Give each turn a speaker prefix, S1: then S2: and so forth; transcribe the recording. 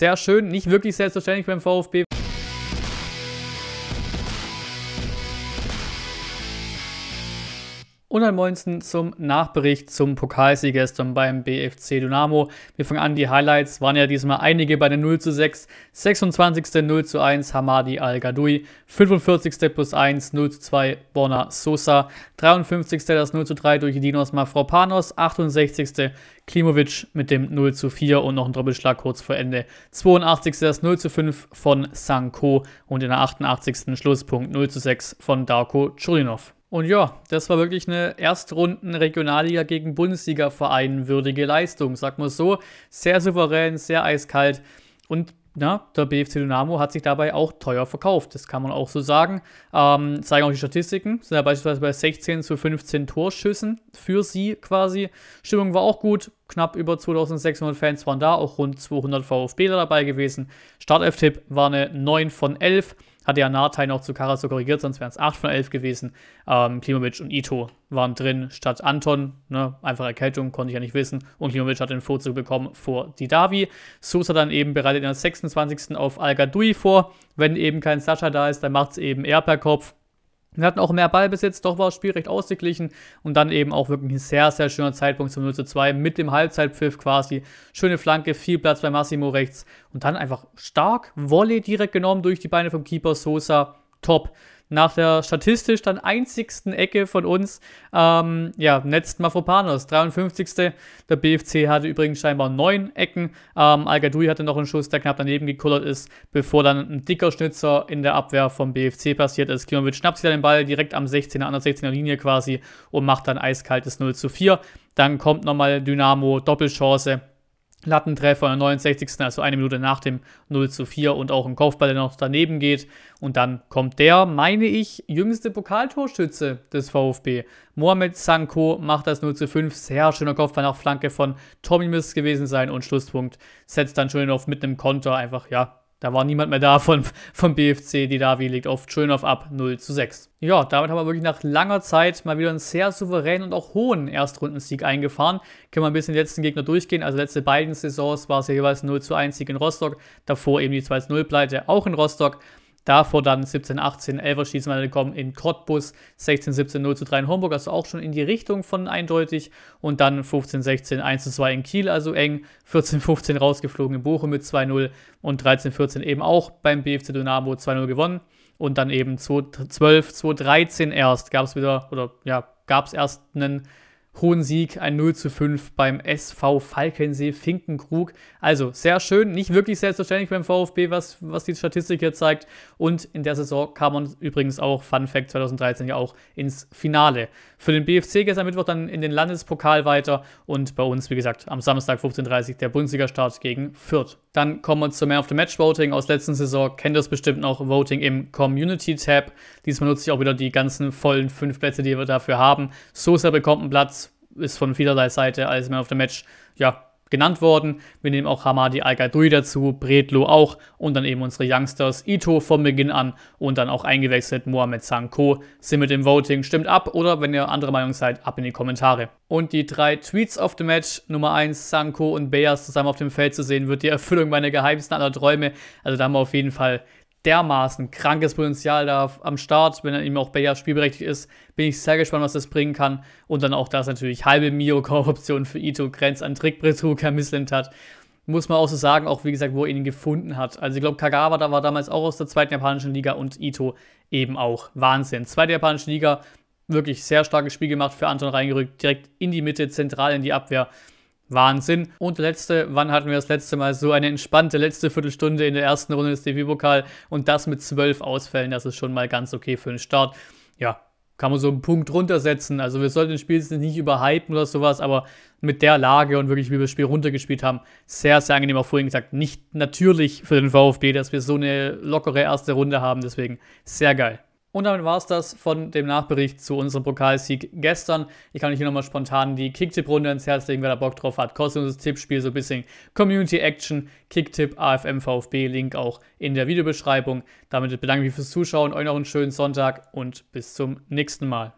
S1: sehr schön, nicht wirklich selbstverständlich beim VfB. Und am 19. zum Nachbericht zum Pokalsieg gestern beim BFC Dynamo. Wir fangen an, die Highlights waren ja diesmal einige bei den 0 zu 6. 26. 0 zu 1 Hamadi Al-Gadoui. 45. plus 1 0 zu 2 Borna Sosa. 53. das 0 zu 3 durch Dinos Mafropanos. 68. Klimovic mit dem 0 zu 4 und noch ein Doppelschlag kurz vor Ende. 82. das 0 zu 5 von Sanko und in der 88. Schlusspunkt 0 zu 6 von Darko Churinov. Und ja, das war wirklich eine Erstrunden-Regionalliga gegen Bundesliga-Verein würdige Leistung, sag mal so. Sehr souverän, sehr eiskalt. Und ja, der BFC Dynamo hat sich dabei auch teuer verkauft. Das kann man auch so sagen. Ähm, zeigen auch die Statistiken. Sind ja beispielsweise bei 16 zu 15 Torschüssen für sie quasi. Stimmung war auch gut. Knapp über 2600 Fans waren da. Auch rund 200 VfBler dabei gewesen. Startelf-Tipp war eine 9 von 11. Hatte ja Nartei noch zu Karaso korrigiert, sonst wären es 8 von 11 gewesen. Ähm, Klimovic und Ito waren drin statt Anton. Ne? Einfach Erkältung, konnte ich ja nicht wissen. Und Klimovic hat den Vorzug bekommen vor Didavi. Sosa dann eben bereitet in der 26. auf Al vor. Wenn eben kein Sascha da ist, dann macht es eben er per Kopf. Wir hatten auch mehr Ballbesitz, doch war das Spiel recht ausgeglichen und dann eben auch wirklich ein sehr, sehr schöner Zeitpunkt zum 0 zu 2 mit dem Halbzeitpfiff quasi. Schöne Flanke, viel Platz bei Massimo rechts und dann einfach stark Volley direkt genommen durch die Beine vom Keeper Sosa. Top nach der statistisch dann einzigsten Ecke von uns, ähm, ja, netzt Mafropanos, 53. Der BFC hatte übrigens scheinbar neun Ecken. Ähm, al hatte noch einen Schuss, der knapp daneben gekullert ist, bevor dann ein dicker Schnitzer in der Abwehr vom BFC passiert ist. Klimovic schnappt sich dann den Ball direkt am 16er, an der 16er Linie quasi und macht dann eiskaltes 0 zu 4. Dann kommt nochmal Dynamo, Doppelchance. Lattentreffer in der 69. also eine Minute nach dem 0 zu 4 und auch ein Kopfball, der noch daneben geht. Und dann kommt der, meine ich, jüngste Pokaltorschütze des VfB. Mohamed Sanko macht das 0 zu 5. Sehr schöner Kopfball nach Flanke von Tommy Miss gewesen sein und Schlusspunkt setzt dann schon auf mit einem Konter einfach, ja, da war niemand mehr da von, vom BFC. Die Davi legt auf Schönhoff ab 0 zu 6. Ja, damit haben wir wirklich nach langer Zeit mal wieder einen sehr souveränen und auch hohen Erstrundensieg eingefahren. Können wir ein bisschen die letzten Gegner durchgehen. Also letzte beiden Saisons war es ja jeweils 0 zu 1 Sieg in Rostock. Davor eben die 2 zu 0 Pleite auch in Rostock. Davor dann 17, 18, 11er Schießmal gekommen in Cottbus, 16, 17, 0 zu 3 in Homburg, also auch schon in die Richtung von eindeutig. Und dann 15, 16, 1 zu 2 in Kiel, also eng. 14, 15 rausgeflogen in Bochum mit 2-0 und 13, 14 eben auch beim BFC Dynamo 2-0 gewonnen. Und dann eben 12, 2, 13 erst gab es wieder, oder ja, gab es erst einen hohen Sieg, ein 0 zu 5 beim SV Falkensee Finkenkrug. Also sehr schön, nicht wirklich selbstverständlich beim VfB, was, was die Statistik hier zeigt. Und in der Saison kam man übrigens auch, Fun Fact 2013 ja auch ins Finale. Für den BFC gestern Mittwoch dann in den Landespokal weiter und bei uns, wie gesagt, am Samstag 15.30 Uhr der Bundesliga-Start gegen Fürth. Dann kommen wir zum Man of the Match Voting aus letzten Saison. Kennt ihr es bestimmt noch, Voting im Community Tab. Diesmal nutze ich auch wieder die ganzen vollen fünf Plätze, die wir dafür haben. Sosa bekommt einen Platz ist von vielerlei Seite als Man of the Match ja, genannt worden. Wir nehmen auch Hamadi al dazu, Bredlo auch und dann eben unsere Youngsters Ito von Beginn an und dann auch eingewechselt Mohamed Sanko. Sind mit dem Voting, stimmt ab oder wenn ihr andere Meinung seid, ab in die Kommentare. Und die drei Tweets of the Match, Nummer 1 Sanko und Beas zusammen auf dem Feld zu sehen, wird die Erfüllung meiner geheimsten aller Träume. Also da haben wir auf jeden Fall dermaßen krankes Potenzial da am Start, wenn er eben auch Bayer spielberechtigt ist. Bin ich sehr gespannt, was das bringen kann. Und dann auch das natürlich halbe Mio-Korruption für Ito, Grenz an Trickbetrug ermisselnd hat. Muss man auch so sagen, auch wie gesagt, wo er ihn gefunden hat. Also ich glaube, Kagawa da war damals auch aus der zweiten japanischen Liga und Ito eben auch. Wahnsinn. Zweite japanische Liga, wirklich sehr starkes Spiel gemacht für Anton reingerückt, direkt in die Mitte, zentral in die Abwehr. Wahnsinn. Und letzte, wann hatten wir das letzte Mal so eine entspannte letzte Viertelstunde in der ersten Runde des DV-Pokal und das mit zwölf Ausfällen, das ist schon mal ganz okay für den Start. Ja, kann man so einen Punkt runtersetzen. Also wir sollten das Spiel nicht überhypen oder sowas, aber mit der Lage und wirklich, wie wir das Spiel runtergespielt haben, sehr, sehr angenehm. Auch vorhin gesagt, nicht natürlich für den VfB, dass wir so eine lockere erste Runde haben. Deswegen sehr geil. Und damit war es das von dem Nachbericht zu unserem Pokalsieg gestern. Ich kann euch hier nochmal spontan die Kicktipp-Runde ins Herz legen, wer da Bock drauf hat. Kostenloses Tippspiel, so ein bisschen Community Action, Kicktipp, AFM, VfB, Link auch in der Videobeschreibung. Damit bedanke ich mich fürs Zuschauen, euch noch einen schönen Sonntag und bis zum nächsten Mal.